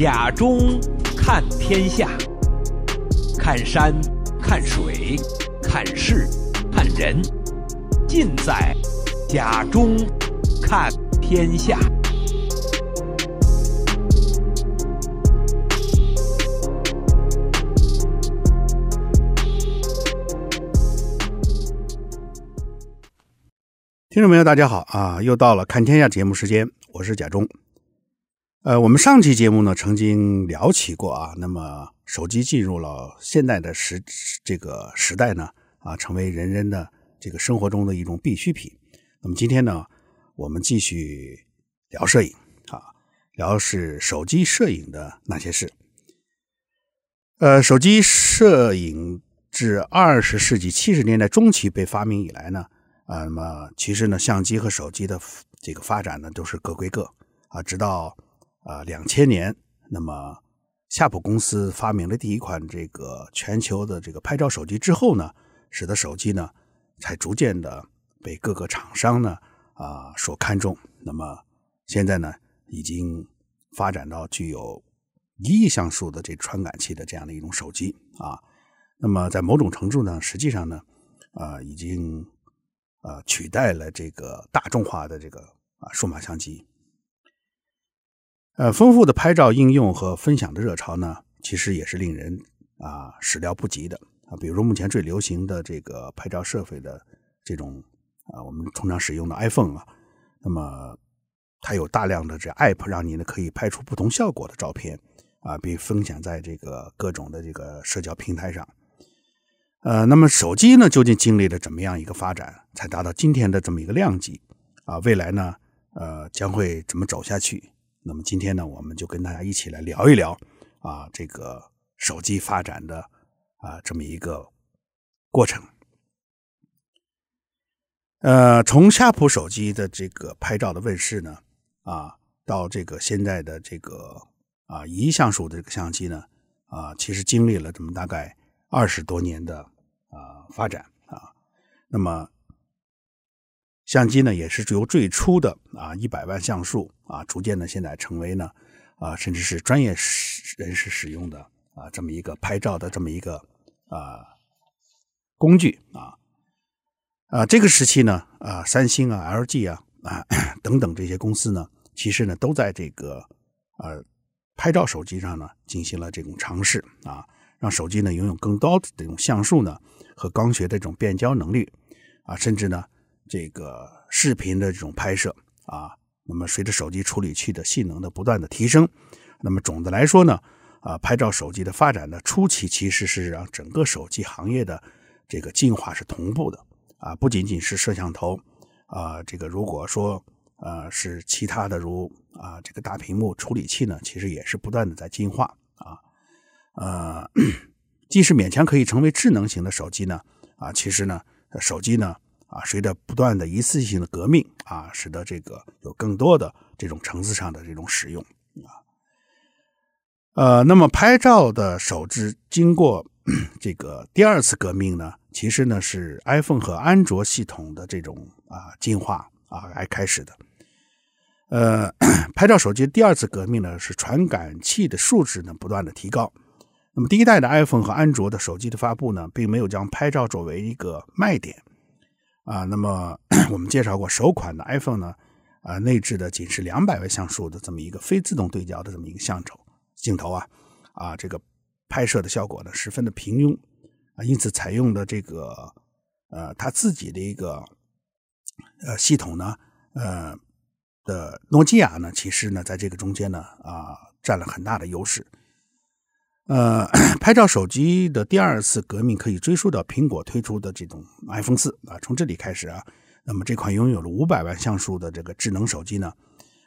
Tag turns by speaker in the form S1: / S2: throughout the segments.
S1: 甲中看天下，看山，看水，看事，看人，尽在甲中看天下。
S2: 听众朋友，大家好啊！又到了看天下节目时间，我是甲中。呃，我们上期节目呢，曾经聊起过啊，那么手机进入了现代的时这个时代呢，啊，成为人人的这个生活中的一种必需品。那么今天呢，我们继续聊摄影啊，聊是手机摄影的那些事。呃，手机摄影自二十世纪七十年代中期被发明以来呢，啊，那么其实呢，相机和手机的这个发展呢，都是各归各啊，直到。啊，两千年，那么夏普公司发明了第一款这个全球的这个拍照手机之后呢，使得手机呢才逐渐的被各个厂商呢啊所看重。那么现在呢，已经发展到具有一亿像素的这传感器的这样的一种手机啊。那么在某种程度呢，实际上呢，啊已经啊取代了这个大众化的这个啊数码相机。呃，丰富的拍照应用和分享的热潮呢，其实也是令人啊始料不及的啊。比如目前最流行的这个拍照设备的这种啊，我们通常使用的 iPhone 啊，那么它有大量的这 App，让你呢可以拍出不同效果的照片啊，并分享在这个各种的这个社交平台上。呃，那么手机呢，究竟经历了怎么样一个发展，才达到今天的这么一个量级啊？未来呢，呃，将会怎么走下去？那么今天呢，我们就跟大家一起来聊一聊啊，这个手机发展的啊这么一个过程。呃，从夏普手机的这个拍照的问世呢，啊，到这个现在的这个啊一亿像素的这个相机呢，啊，其实经历了这么大概二十多年的啊发展啊，那么。相机呢，也是由最初的啊一百万像素啊，逐渐的现在成为呢啊，甚至是专业人士使用的啊这么一个拍照的这么一个啊工具啊啊这个时期呢啊三星啊 LG 啊啊等等这些公司呢，其实呢都在这个呃拍照手机上呢进行了这种尝试啊，让手机呢拥有更高的这种像素呢和光学的这种变焦能力啊，甚至呢。这个视频的这种拍摄啊，那么随着手机处理器的性能的不断的提升，那么总的来说呢，啊，拍照手机的发展的初期其实是让整个手机行业的这个进化是同步的啊，不仅仅是摄像头啊，这个如果说呃是其他的如啊这个大屏幕处理器呢，其实也是不断的在进化啊，呃，即使勉强可以成为智能型的手机呢，啊，其实呢，手机呢。啊，随着不断的一次性的革命啊，使得这个有更多的这种层次上的这种使用啊，呃，那么拍照的手机经过 这个第二次革命呢，其实呢是 iPhone 和安卓系统的这种啊进化啊来开始的。呃，拍照手机第二次革命呢是传感器的数值呢不断的提高。那么第一代的 iPhone 和安卓的手机的发布呢，并没有将拍照作为一个卖点。啊，那么 我们介绍过首款的 iPhone 呢，啊，内置的仅是两百万像素的这么一个非自动对焦的这么一个相头镜头啊，啊，这个拍摄的效果呢十分的平庸啊，因此采用的这个呃它自己的一个呃系统呢，呃的诺基亚呢，其实呢在这个中间呢啊占了很大的优势。呃，拍照手机的第二次革命可以追溯到苹果推出的这种 iPhone 四啊，从这里开始啊，那么这款拥有了五百万像素的这个智能手机呢，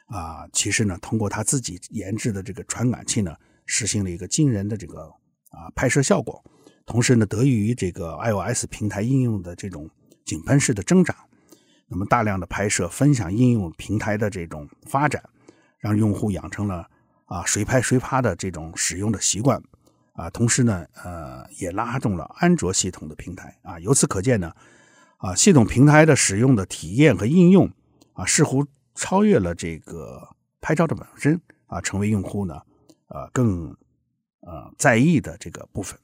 S2: 啊，其实呢，通过它自己研制的这个传感器呢，实行了一个惊人的这个啊拍摄效果，同时呢，得益于这个 iOS 平台应用的这种井喷式的增长，那么大量的拍摄分享应用平台的这种发展，让用户养成了啊随拍随拍的这种使用的习惯。啊，同时呢，呃，也拉动了安卓系统的平台啊。由此可见呢，啊，系统平台的使用的体验和应用啊，似乎超越了这个拍照的本身啊，成为用户呢，呃更呃在意的这个部分。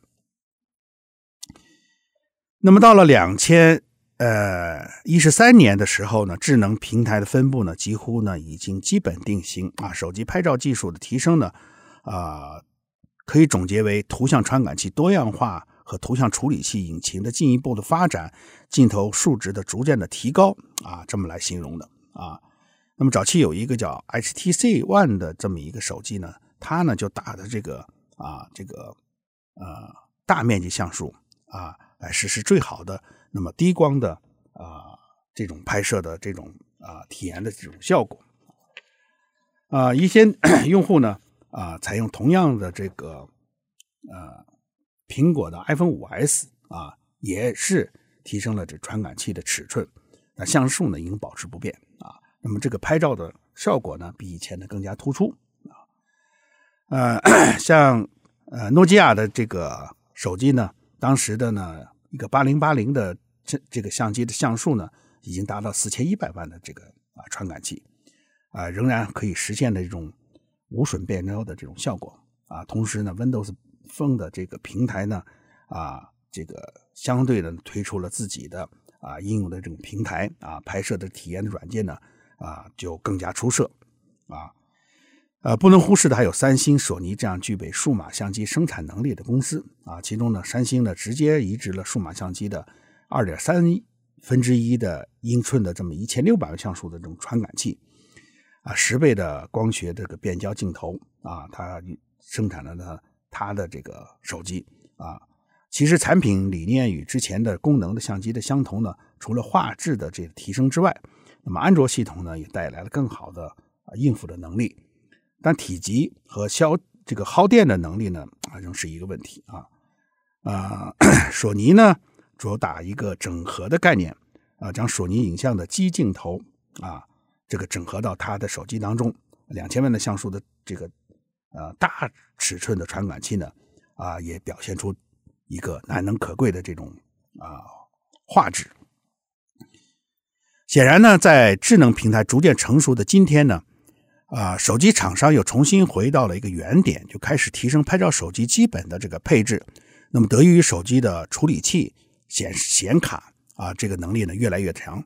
S2: 那么到了两千呃一十三年的时候呢，智能平台的分布呢几乎呢已经基本定型啊，手机拍照技术的提升呢啊、可以总结为图像传感器多样化和图像处理器引擎的进一步的发展，镜头数值的逐渐的提高啊，这么来形容的啊。那么早期有一个叫 HTC One 的这么一个手机呢，它呢就打的这个啊这个呃大面积像素啊。来实施最好的那么低光的啊、这种拍摄的这种啊、体验的这种效果啊、一些 用户呢啊、采用同样的这个呃苹果的 iPhone 5S 啊也是提升了这传感器的尺寸，那像素呢应保持不变啊，那么这个拍照的效果呢比以前的更加突出啊呃 像呃诺基亚的这个手机呢。当时的呢，一个八零八零的这这个相机的像素呢，已经达到四千一百万的这个啊传感器，啊仍然可以实现的这种无损变焦的这种效果啊。同时呢，Windows Phone 的这个平台呢，啊这个相对的推出了自己的啊应用的这种平台啊，拍摄的体验的软件呢啊就更加出色啊。呃，不能忽视的还有三星、索尼这样具备数码相机生产能力的公司啊。其中呢，三星呢直接移植了数码相机的二点三分之一的英寸的这么一千六百万像素的这种传感器啊，十倍的光学这个变焦镜头啊，它生产了呢它的这个手机啊。其实产品理念与之前的功能的相机的相同呢，除了画质的这个提升之外，那么安卓系统呢也带来了更好的啊应付的能力。但体积和消这个耗电的能力呢，啊，仍是一个问题啊。啊，索尼呢主打一个整合的概念啊，将索尼影像的基镜头啊，这个整合到它的手机当中，两千万的像素的这个呃大尺寸的传感器呢，啊，也表现出一个难能可贵的这种啊画质。显然呢，在智能平台逐渐成熟的今天呢。啊，手机厂商又重新回到了一个原点，就开始提升拍照手机基本的这个配置。那么，得益于手机的处理器显显卡啊，这个能力呢越来越强。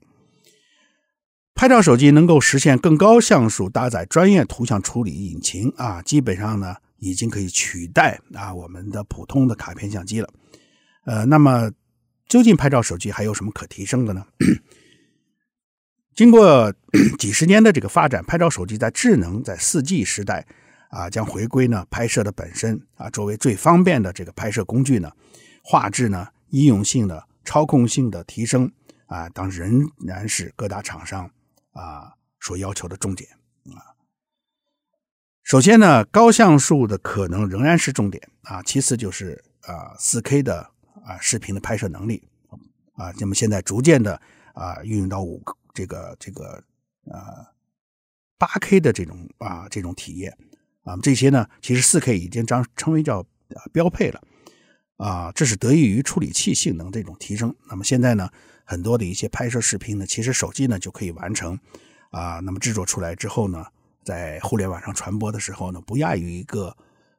S2: 拍照手机能够实现更高像素，搭载专业图像处理引擎啊，基本上呢已经可以取代啊我们的普通的卡片相机了。呃，那么究竟拍照手机还有什么可提升的呢？经过几十年的这个发展，拍照手机在智能在四 G 时代啊，将回归呢拍摄的本身啊，作为最方便的这个拍摄工具呢，画质呢、应用性的、操控性的提升啊，当仍然是各大厂商啊所要求的重点啊。首先呢，高像素的可能仍然是重点啊，其次就是啊四 K 的啊视频的拍摄能力啊，那么现在逐渐的啊运用到五。这个这个呃，八 K 的这种啊这种体验啊，这些呢，其实四 K 已经将称为叫标配了啊，这是得益于处理器性能这种提升。那么现在呢，很多的一些拍摄视频呢，其实手机呢就可以完成啊。那么制作出来之后呢，在互联网上传播的时候呢，不亚于一个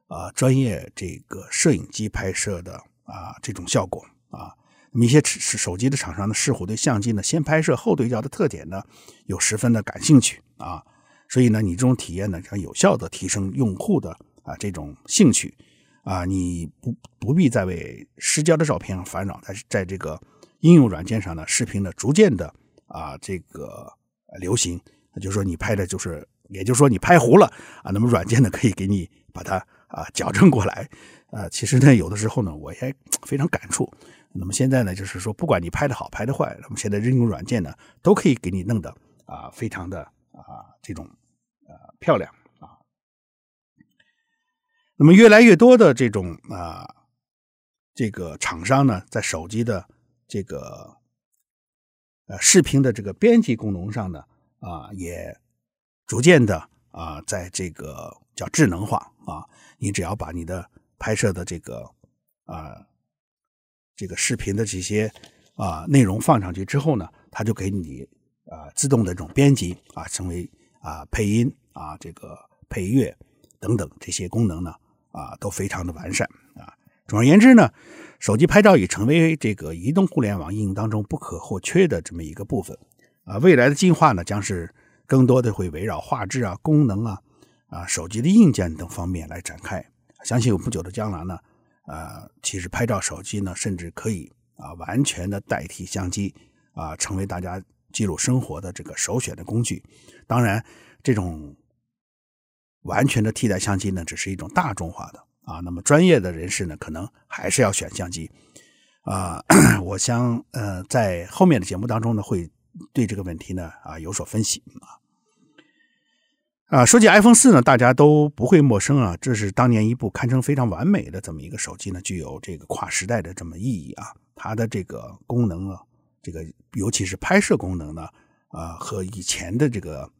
S2: 啊专业这个摄影机拍摄的啊这种效果啊。那么一些手机的厂商呢，似乎对相机呢先拍摄后对焦的特点呢，有十分的感兴趣啊，所以呢，你这种体验呢，将有效的提升用户的啊这种兴趣啊，你不不必再为失焦的照片烦恼，但是在这个应用软件上呢，视频呢逐渐的啊这个流行，就是说你拍的就是，也就是说你拍糊了啊，那么软件呢可以给你把它啊矫正过来，啊，其实呢有的时候呢我也非常感触。那么现在呢，就是说，不管你拍的好，拍的坏，那么现在应用软件呢，都可以给你弄得啊，非常的啊，这种呃漂亮啊。那么越来越多的这种啊，这个厂商呢，在手机的这个呃视频的这个编辑功能上呢，啊，也逐渐的啊，在这个叫智能化啊，你只要把你的拍摄的这个啊。这个视频的这些啊、内容放上去之后呢，它就给你啊、自动的这种编辑啊，成为啊配音啊这个配乐等等这些功能呢啊都非常的完善啊。总而言之呢，手机拍照已成为这个移动互联网应用当中不可或缺的这么一个部分啊。未来的进化呢，将是更多的会围绕画质啊、功能啊、啊手机的硬件等方面来展开。相信有不久的将来呢，呃，其实拍照手机呢，甚至可以啊完全的代替相机啊，成为大家记录生活的这个首选的工具。当然，这种完全的替代相机呢，只是一种大众化的。啊，那么专业的人士呢，可能还是要选相机，啊，我想呃，在后面的节目当中呢，会对这个问题呢啊有所分析啊。啊，说起 iPhone 四呢，大家都不会陌生啊，这是当年一部堪称非常完美的这么一个手机呢，具有这个跨时代的这么意义啊。它的这个功能啊，这个尤其是拍摄功能呢，啊，和以前的这个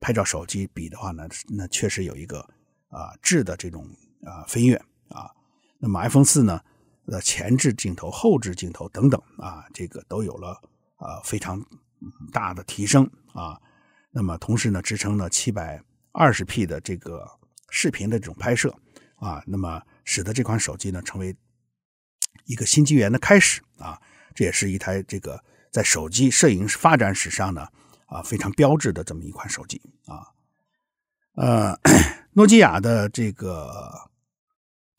S2: 拍照手机比的话呢，那确实有一个啊质的这种。啊，飞跃啊！那么 iPhone 四呢？呃，前置镜头、后置镜头等等啊，这个都有了啊非常大的提升啊。那么同时呢，支撑了七百二十 P 的这个视频的这种拍摄啊，那么使得这款手机呢成为一个新纪元的开始啊。这也是一台这个在手机摄影发展史上呢啊非常标志的这么一款手机啊。呃，诺基亚的这个。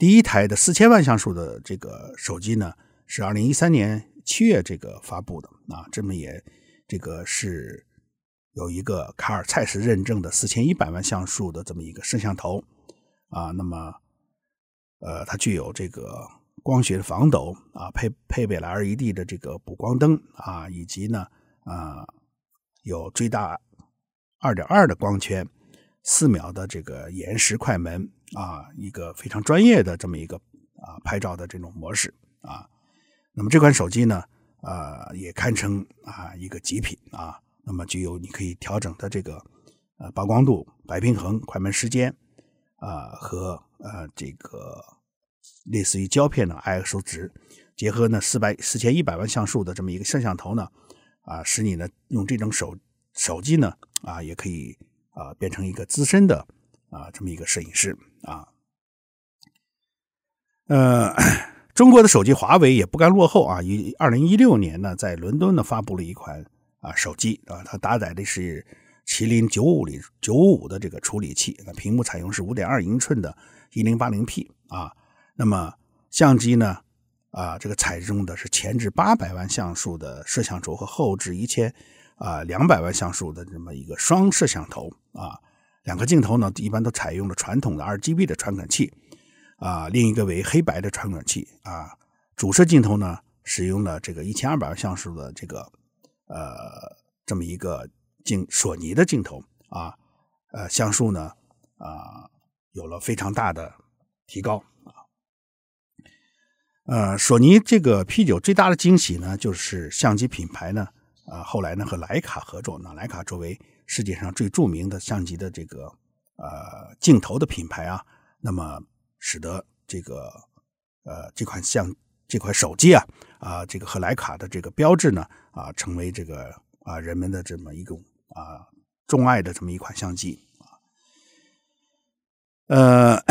S2: 第一台的四千万像素的这个手机呢，是二零一三年七月这个发布的啊，这么也这个是有一个卡尔蔡司认证的四千一百万像素的这么一个摄像头啊，那么呃，它具有这个光学的防抖啊，配配备了 LED 的这个补光灯啊，以及呢啊有最大二点二的光圈，四秒的这个延时快门。啊，一个非常专业的这么一个啊拍照的这种模式啊，那么这款手机呢，啊也堪称啊一个极品啊，那么具有你可以调整的这个呃曝光度、白平衡、快门时间啊和呃这个类似于胶片的 ISO 值，结合呢四百四千一百万像素的这么一个摄像头呢，啊使你呢用这种手手机呢啊也可以啊变成一个资深的。啊，这么一个摄影师啊，呃，中国的手机华为也不甘落后啊，于二零一六年呢，在伦敦呢发布了一款啊手机啊，它搭载的是麒麟九五零九五的这个处理器，那屏幕采用是五点二英寸的一零八零 P 啊，那么相机呢啊，这个采用的是前置八百万像素的摄像头和后置一千啊两百万像素的这么一个双摄像头啊。两个镜头呢，一般都采用了传统的 RGB 的传感器，啊，另一个为黑白的传感器，啊，主摄镜头呢，使用了这个一千二百万像素的这个，呃，这么一个镜索尼的镜头，啊，呃，像素呢，啊，有了非常大的提高，啊，呃，索尼这个 P9 最大的惊喜呢，就是相机品牌呢，啊，后来呢和徕卡合作，那徕卡作为世界上最著名的相机的这个呃镜头的品牌啊，那么使得这个呃这款相这款手机啊啊这个和莱卡的这个标志呢啊成为这个啊人们的这么一种啊钟爱的这么一款相机。呃，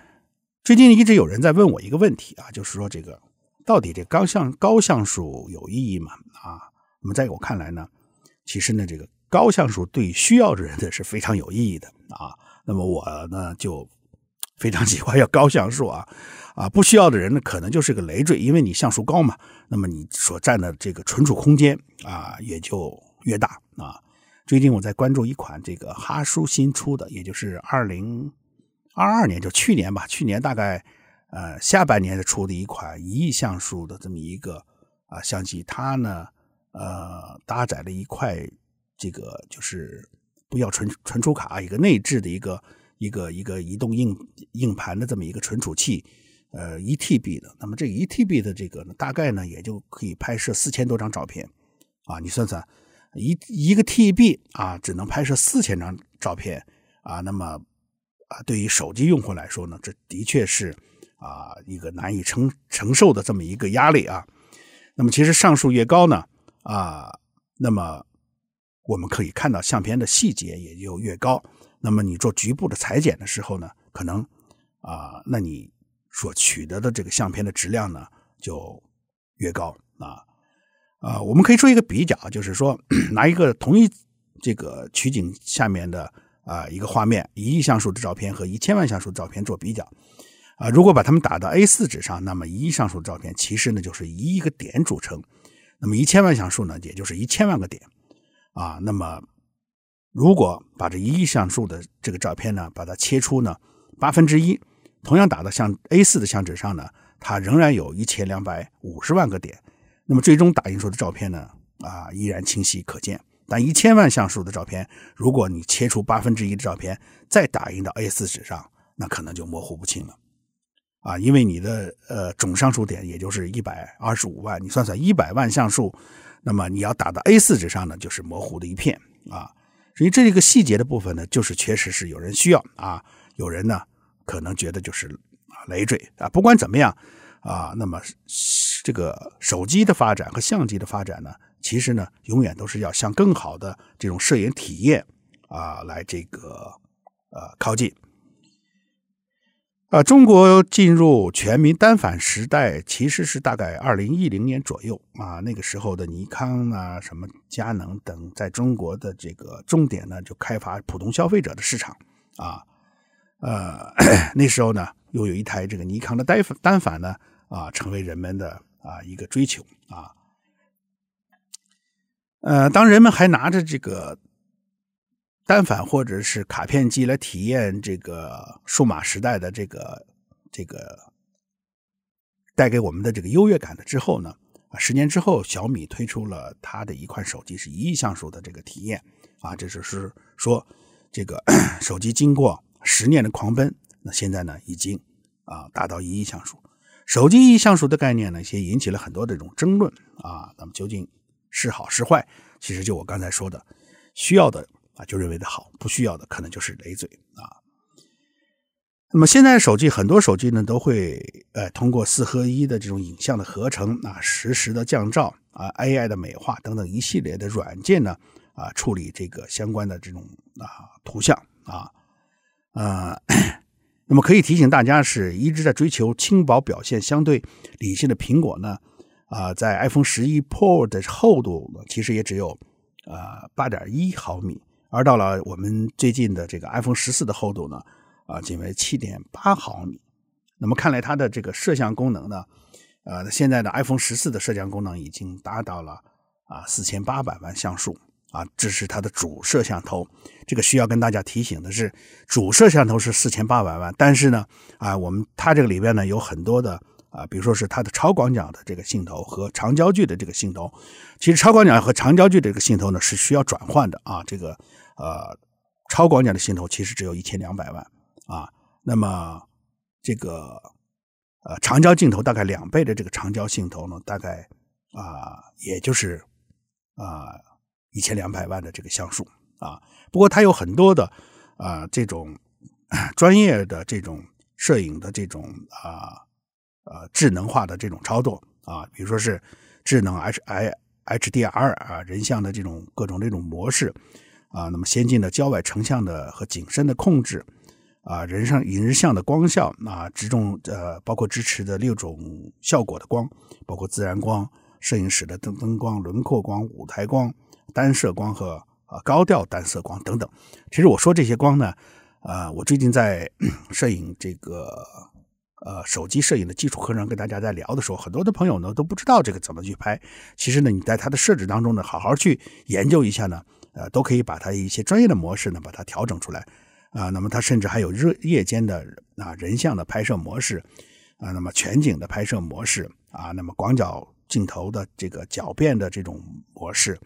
S2: 最近一直有人在问我一个问题啊，就是说这个到底这高像高像素有意义吗？啊，那么在我看来呢，其实呢这个。高像素对需要的人呢是非常有意义的啊，那么我呢就非常喜欢要高像素啊，啊不需要的人呢可能就是个累赘，因为你像素高嘛，那么你所占的这个存储空间啊也就越大啊。最近我在关注一款这个哈苏新出的，也就是二零二二年就去年吧，去年大概呃下半年出的一款一亿像素的这么一个啊相机，它呢呃搭载了一块。这个就是不要存存储卡，一个内置的一个一个一个移动硬硬盘的这么一个存储器，呃，一 TB 的。那么这一 TB 的这个呢，大概呢也就可以拍摄四千多张照片啊。你算算，一一个 TB 啊，只能拍摄四千张照片啊。那么啊，对于手机用户来说呢，这的确是啊一个难以承承受的这么一个压力啊。那么其实像素越高呢啊，那么我们可以看到相片的细节也就越高，那么你做局部的裁剪的时候呢，可能啊，那你所取得的这个相片的质量呢就越高啊啊。我们可以做一个比较，就是说 拿一个同一这个取景下面的啊一个画面，一亿像素的照片和一千万像素的照片做比较啊。如果把它们打到 A4 纸上，那么一亿像素的照片其实呢就是一亿个点组成，那么一千万像素呢也就是一千万个点啊。那么如果把这一亿像素的这个照片呢，把它切出呢八分之一，同样打到像 A4 的相纸上呢，它仍然有一千两百五十万个点。那么最终打印出的照片呢，啊，依然清晰可见。但一千万像素的照片，如果你切出八分之一的照片，再打印到 A4 纸上，那可能就模糊不清了。啊，因为你的呃总像素点也就是一百二十五万，你算算一百万像素，那么你要打到 A4 纸上呢，就是模糊的一片啊。所以这一个细节的部分呢，就是确实是有人需要啊，有人呢可能觉得就是累赘啊。不管怎么样啊，那么这个手机的发展和相机的发展呢，其实呢永远都是要向更好的这种摄影体验啊来这个呃靠近。啊，中国进入全民单反时代，其实是大概二零一零年左右啊。那个时候的尼康啊、什么佳能等，在中国的这个重点呢，就开发普通消费者的市场啊。呃，那时候呢，又有一台这个尼康的单反单反呢，啊，成为人们的啊一个追求啊。呃，当人们还拿着这个。单反或者是卡片机来体验这个数码时代的这个这个带给我们的这个优越感的之后呢，啊，十年之后，小米推出了它的一款手机是一亿像素的这个体验啊，这就是说这个 手机经过十年的狂奔，那现在呢已经啊达到一亿像素。手机一亿像素的概念呢，也引起了很多这种争论啊。那么究竟是好是坏？其实就我刚才说的，需要的。啊，就认为的好，不需要的可能就是累赘啊。那么现在手机很多手机呢都会呃通过四合一的这种影像的合成啊，实时的降噪啊，AI 的美化等等一系列的软件呢啊处理这个相关的这种啊图像啊呃，那么可以提醒大家是一直在追求轻薄表现相对理性的苹果呢啊，在 iPhone 十一 Pro 的厚度其实也只有呃八点一毫米。而到了我们最近的这个 iPhone 十四的厚度呢，啊，仅为七点八毫米。那么看来它的这个摄像功能呢，呃，现在的 iPhone 十四的摄像功能已经达到了啊四千八百万像素啊，这是它的主摄像头。这个需要跟大家提醒的是，主摄像头是四千八百万，但是呢，啊，我们它这个里边呢有很多的。啊，比如说是它的超广角的这个镜头和长焦距的这个镜头，其实超广角和长焦距的这个镜头呢是需要转换的啊。这个呃，超广角的镜头其实只有一千两百万啊，那么这个呃长焦镜头大概两倍的这个长焦镜头呢，大概啊也就是啊一千两百万的这个像素啊。不过它有很多的啊这种 专业的这种摄影的这种啊。呃智能化的这种操作啊，比如说是智能 H I H D R 啊，人像的这种各种这种模式啊，那么先进的郊外成像的和景深的控制啊，人像影人像的光效啊，这种呃，包括支持的六种效果的光，包括自然光、摄影室的灯灯光、轮廓光、舞台光、单色光和啊高调单色光等等。其实我说这些光呢，啊，我最近在 摄影这个。呃，手机摄影的基础课程跟大家在聊的时候，很多的朋友呢都不知道这个怎么去拍。其实呢，你在它的设置当中呢，好好去研究一下呢，呃，都可以把它一些专业的模式呢，把它调整出来啊。那么它甚至还有日夜间的啊人像的拍摄模式啊，那么全景的拍摄模式啊，那么广角镜头的这个角变的这种模式，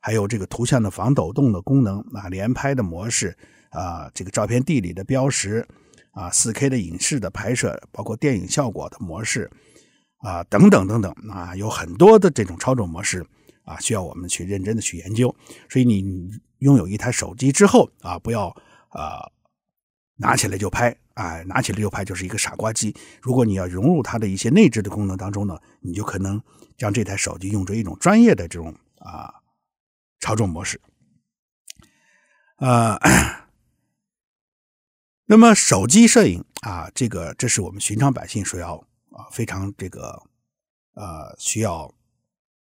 S2: 还有这个图像的防抖动的功能啊，连拍的模式啊，这个照片地理的标识。啊，4K 的影视的拍摄，包括电影效果的模式，啊，等等等等，啊，有很多的这种操作模式，啊，需要我们去认真的去研究。所以你拥有一台手机之后，啊，不要啊拿起来就拍，啊，拿起来就拍就是一个傻瓜机。如果你要融入它的一些内置的功能当中呢，你就可能将这台手机用作一种专业的这种啊操作模式，啊。那么手机摄影啊，这个这是我们寻常百姓所要啊非常这个呃需要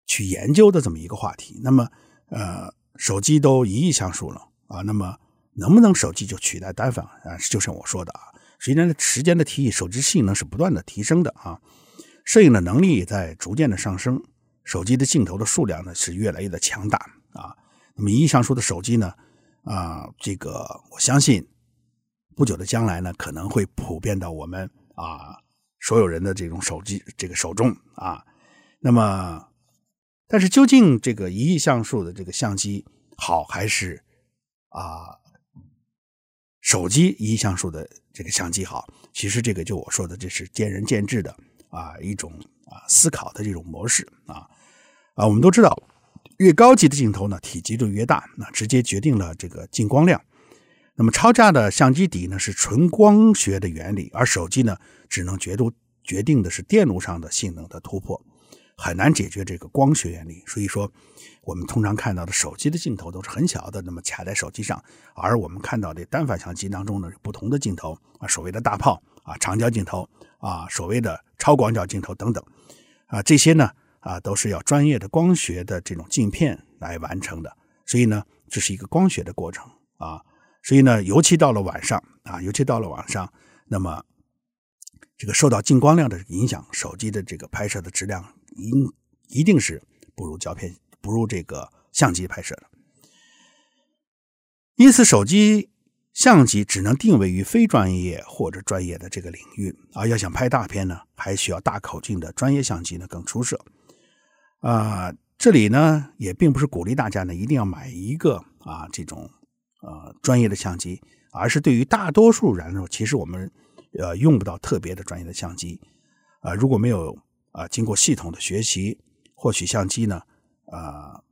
S2: 去研究的这么一个话题。那么呃，手机都一亿像素了啊，那么能不能手机就取代单反啊？就像我说的啊，随着时间的提议，手机性能是不断的提升的啊，摄影的能力也在逐渐的上升，手机的镜头的数量呢是越来越的强大啊。那么一亿像素的手机呢啊，这个我相信。不久的将来呢，可能会普遍到我们啊所有人的这种手机这个手中啊。那么，但是究竟这个一亿像素的这个相机好，还是啊手机一亿像素的这个相机好？其实这个就我说的，这是见仁见智的啊一种啊思考的这种模式啊啊。我们都知道，越高级的镜头呢，体积就越大，那直接决定了这个进光量。那么超价的相机底呢，是纯光学的原理，而手机呢只能决度决定的是电路上的性能的突破，很难解决这个光学原理。所以说，我们通常看到的手机的镜头都是很小的，那么卡在手机上，而我们看到的单反相机当中呢，不同的镜头啊，所谓的大炮啊、长焦镜头啊、所谓的超广角镜头等等啊，这些呢啊都是要专业的光学的这种镜片来完成的，所以呢，这是一个光学的过程啊。所以呢，尤其到了晚上啊，尤其到了晚上，那么这个受到进光量的影响，手机的这个拍摄的质量一一定是不如胶片、不如这个相机拍摄的。因此，手机相机只能定位于非专业或者专业的这个领域，啊要想拍大片呢，还需要大口径的专业相机呢更出色。啊，这里呢也并不是鼓励大家呢一定要买一个啊这种。呃，专业的相机，而是对于大多数人来说，其实我们呃用不到特别的专业的相机。啊、如果没有啊、经过系统的学习，获取相机呢，啊、呃、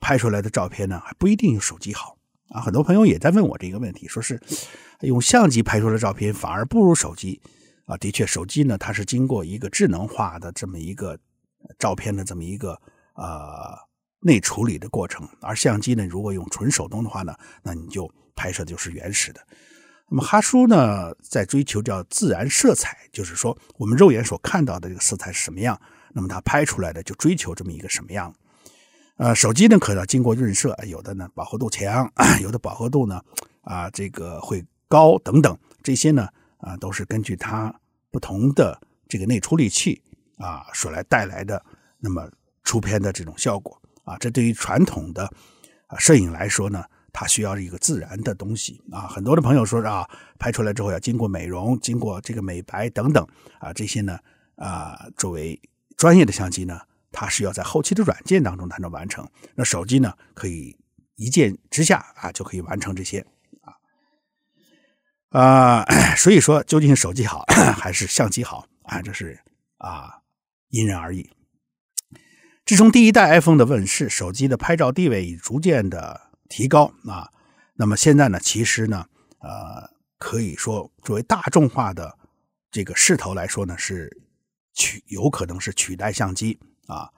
S2: 拍出来的照片呢还不一定有手机好啊。很多朋友也在问我这个问题，说是用相机拍出来的照片反而不如手机啊。的确，手机呢它是经过一个智能化的这么一个照片的这么一个啊。内处理的过程，而相机呢，如果用纯手动的话呢，那你就拍摄的就是原始的。那么哈苏呢，在追求叫自然色彩，就是说我们肉眼所看到的这个色彩是什么样，那么它拍出来的就追求这么一个什么样。呃，手机呢可能经过润色，有的呢饱和度强，有的饱和度呢啊这个会高等等，这些呢啊都是根据它不同的这个内处理器啊所来带来的那么出片的这种效果。啊，这对于传统的啊摄影来说呢，它需要一个自然的东西啊。很多的朋友说啊，拍出来之后要经过美容、经过这个美白等等啊，这些呢啊，作为专业的相机呢，它是要在后期的软件当中才能完成。那手机呢，可以一键之下啊就可以完成这些啊啊。所以说，究竟手机好 还是相机好啊？这是啊因人而异。自从第一代 iPhone 的问世，手机的拍照地位已逐渐的提高啊。那么现在呢，其实呢，呃，可以说作为大众化的这个势头来说呢，是取有可能是取代相机啊。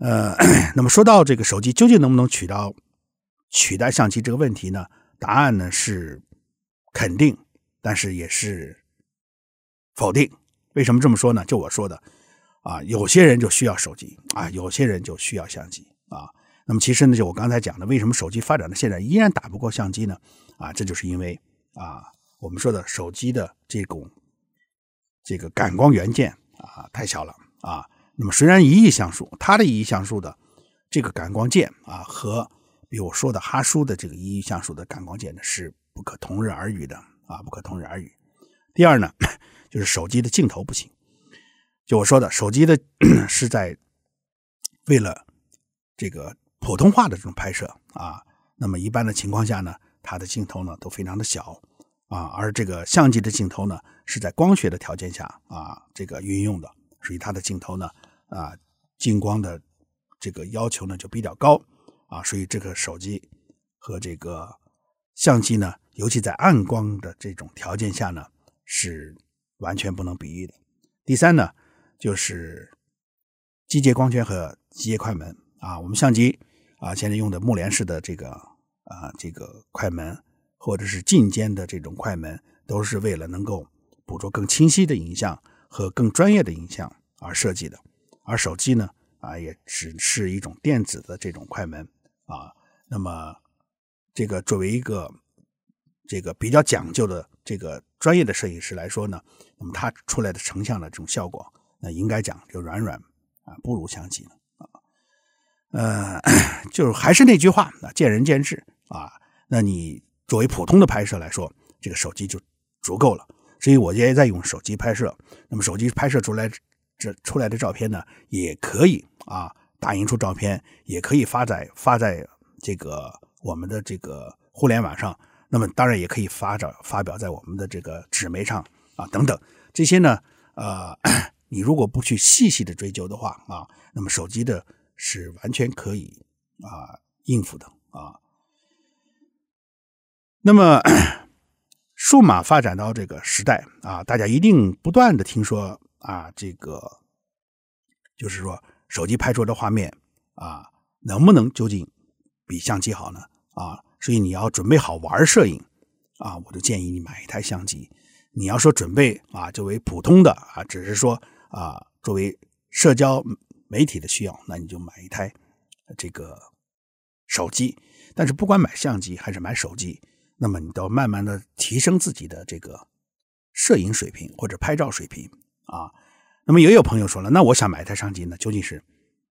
S2: 呃，那么说到这个手机究竟能不能取到取代相机这个问题呢？答案呢是肯定，但是也是否定。为什么这么说呢？就我说的。啊，有些人就需要手机啊，有些人就需要相机啊。那么其实呢，就我刚才讲的，为什么手机发展到现在依然打不过相机呢？啊，这就是因为啊，我们说的手机的这种这个感光元件啊太小了啊。那么虽然一亿像素，它的一亿像素的这个感光件啊，和比如说的哈苏的这个一亿像素的感光件呢，是不可同日而语的啊，不可同日而语。第二呢，就是手机的镜头不行。就我说的，手机的 是在为了这个普通话的这种拍摄啊，那么一般的情况下呢，它的镜头呢都非常的小啊，而这个相机的镜头呢是在光学的条件下啊这个运用的，所以它的镜头呢啊进光的这个要求呢就比较高啊，所以这个手机和这个相机呢，尤其在暗光的这种条件下呢，是完全不能比喻的。第三呢。就是机械光圈和机械快门啊，我们相机啊现在用的木帘式的这个啊这个快门，或者是进阶的这种快门，都是为了能够捕捉更清晰的影像和更专业的影像而设计的。而手机呢，啊，也只是一种电子的这种快门啊。那么，这个作为一个这个比较讲究的这个专业的摄影师来说呢，那么他出来的成像的这种效果，那应该讲就软软啊，不如相机呢啊。呃，就还是那句话啊，见仁见智啊。那你作为普通的拍摄来说，这个手机就足够了。所以我也在用手机拍摄。那么手机拍摄出来这出来的照片呢，也可以啊，打印出照片，也可以发在发在。这个我们的这个互联网上，那么当然也可以发展发表在我们的这个纸媒上啊等等这些呢，呃，你如果不去细细的追究的话啊，那么手机的是完全可以啊应付的啊。那么数码发展到这个时代啊，大家一定不断的听说啊，这个就是说手机拍出的画面啊，能不能究竟比相机好呢啊，所以你要准备好玩摄影啊，我就建议你买一台相机。你要说准备啊，作为普通的啊，只是说啊，作为社交媒体的需要，那你就买一台这个手机。但是不管买相机还是买手机，那么你都要慢慢的提升自己的这个摄影水平或者拍照水平啊。那么也有朋友说了，那我想买一台相机呢，究竟是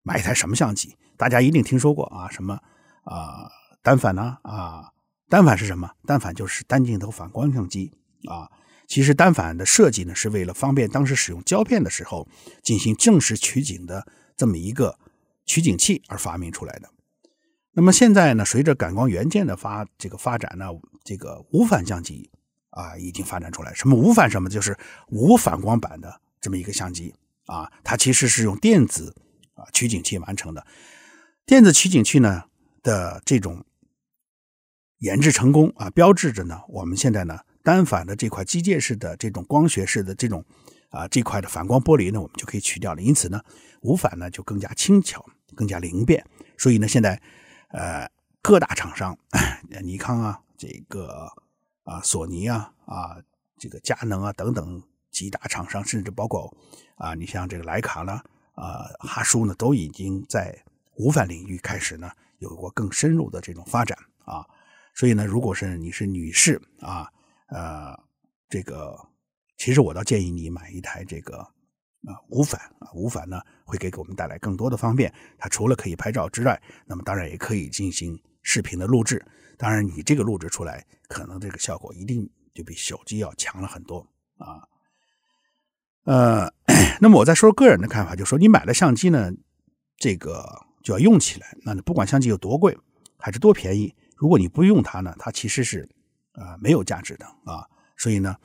S2: 买一台什么相机？大家一定听说过啊，什么？啊，单反呢？啊，单反是什么？单反就是单镜头反光相机啊。其实单反的设计呢，是为了方便当时使用胶片的时候进行正式取景的这么一个取景器而发明出来的。那么现在呢，随着感光元件的发这个发展呢，这个无反相机啊已经发展出来。什么无反什么？就是无反光板的这么一个相机啊。它其实是用电子啊取景器完成的。电子取景器呢，的这种研制成功啊，标志着呢，我们现在呢单反的这块机械式的这种光学式的这种啊这块的反光玻璃呢，我们就可以取掉了。因此呢，无反呢就更加轻巧、更加灵便。所以呢，现在呃各大厂商，尼康啊，这个啊索尼啊啊这个佳能啊等等几大厂商，甚至包括啊你像这个徠卡呢啊哈苏呢，都已经在无反领域开始呢。有过更深入的这种发展啊，所以呢，如果是你是女士啊，呃，这个其实我倒建议你买一台这个啊无反啊，无反呢会给给我们带来更多的方便。它除了可以拍照之外，那么当然也可以进行视频的录制。当然，你这个录制出来，可能这个效果一定就比手机要强了很多啊。呃，那么我再说个人的看法，就说你买了相机呢，这个。就要用起来，那你不管相机有多贵还是多便宜，如果你不用它呢，它其实是、呃、没有价值的啊。所以呢，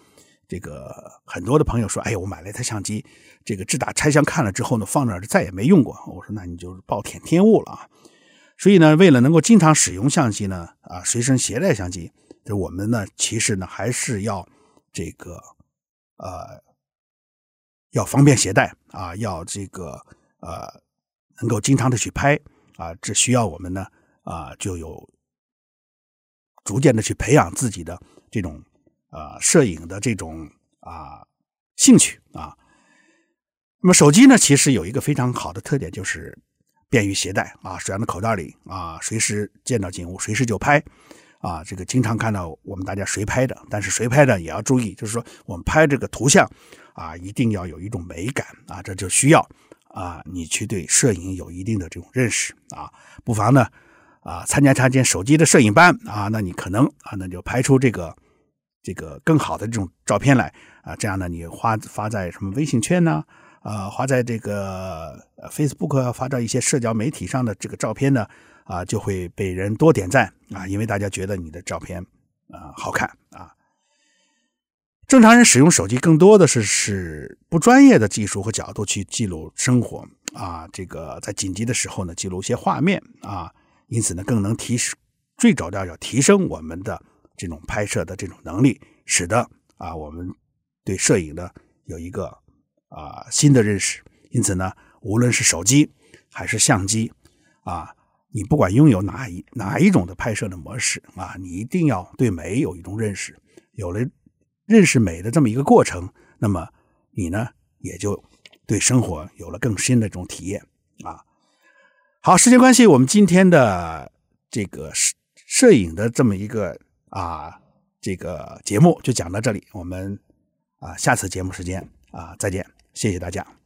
S2: 这个很多的朋友说，哎呀，我买了一台相机，这个只打拆箱看了之后呢，放那儿再也没用过。我说，那你就是暴殄天物了啊。所以呢，为了能够经常使用相机呢，啊，随身携带相机，就我们呢，其实呢还是要这个呃要方便携带啊，要这个呃。能够经常的去拍啊，这需要我们呢啊，就有逐渐的去培养自己的这种啊摄影的这种啊兴趣啊。那么手机呢，其实有一个非常好的特点，就是便于携带啊，随身的口袋里啊，随时见到景物，随时就拍啊。这个经常看到我们大家随拍的，但是随拍的也要注意，就是说我们拍这个图像啊，一定要有一种美感啊，这就需要。啊，你去对摄影有一定的这种认识啊，不妨呢，啊，参加参加手机的摄影班啊，那你可能啊，那就拍出这个这个更好的这种照片来啊，这样呢，你发发在什么微信圈呢？啊，发在这个 Facebook，发到一些社交媒体上的这个照片呢，啊，就会被人多点赞啊，因为大家觉得你的照片啊好看啊。正常人使用手机更多的是是不专业的技术和角度去记录生活啊，这个在紧急的时候呢，记录一些画面啊，因此呢，更能提升，最主要要提升我们的这种拍摄的这种能力，使得啊，我们对摄影呢有一个啊新的认识。因此呢，无论是手机还是相机啊，你不管拥有哪一哪一种的拍摄的模式啊，你一定要对美有一种认识，有了。认识美的这么一个过程，那么你呢也就对生活有了更新的这种体验啊。好，时间关系，我们今天的这个摄摄影的这么一个啊这个节目就讲到这里，我们啊下次节目时间啊再见，谢谢大家。